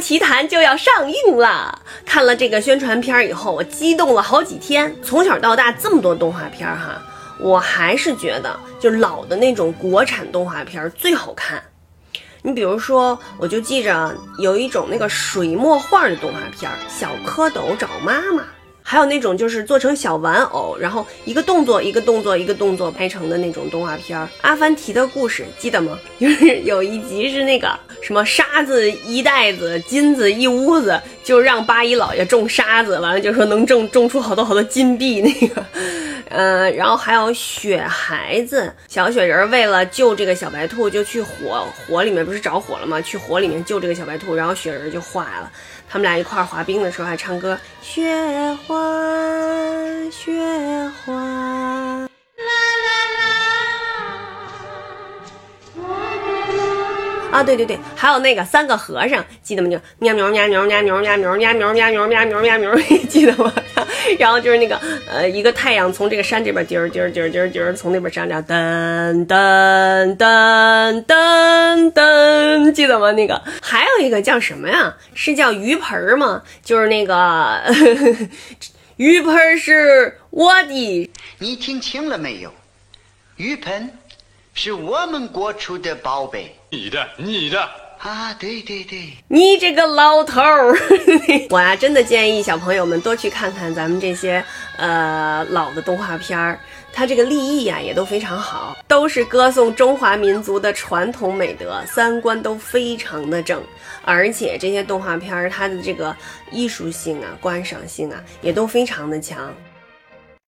奇谭》就要上映了。看了这个宣传片以后，我激动了好几天。从小到大这么多动画片哈，我还是觉得就老的那种国产动画片最好看。你比如说，我就记着有一种那个水墨画的动画片，小蝌蚪找妈妈。还有那种就是做成小玩偶，然后一个动作一个动作一个动作拍成的那种动画片，《阿凡提的故事》记得吗？就是有一集是那个什么沙子一袋子，金子一屋子，就让八一老爷种沙子，完了就说能种种出好多好多金币那个，呃，然后还有雪孩子，小雪人为了救这个小白兔，就去火火里面不是着火了吗？去火里面救这个小白兔，然后雪人就化了。他们俩一块滑冰的时候还唱歌，雪花雪花，啊对对对，还有那个三个和尚，记得吗？就喵喵喵喵喵喵喵喵喵喵喵喵喵喵喵，记得吗？然后就是那个呃，一个太阳从这个山这边滴儿滴儿滴儿滴儿滴儿从那边上来，噔噔噔噔噔，记得吗？那个还有一个叫什么呀？是叫鱼盆吗？就是那个 鱼盆是我的，你听清了没有？鱼盆是我们国出的宝贝，你的，你的。啊，对对对，你这个老头儿，我呀真的建议小朋友们多去看看咱们这些呃老的动画片儿，它这个立意呀也都非常好，都是歌颂中华民族的传统美德，三观都非常的正，而且这些动画片儿它的这个艺术性啊、观赏性啊也都非常的强。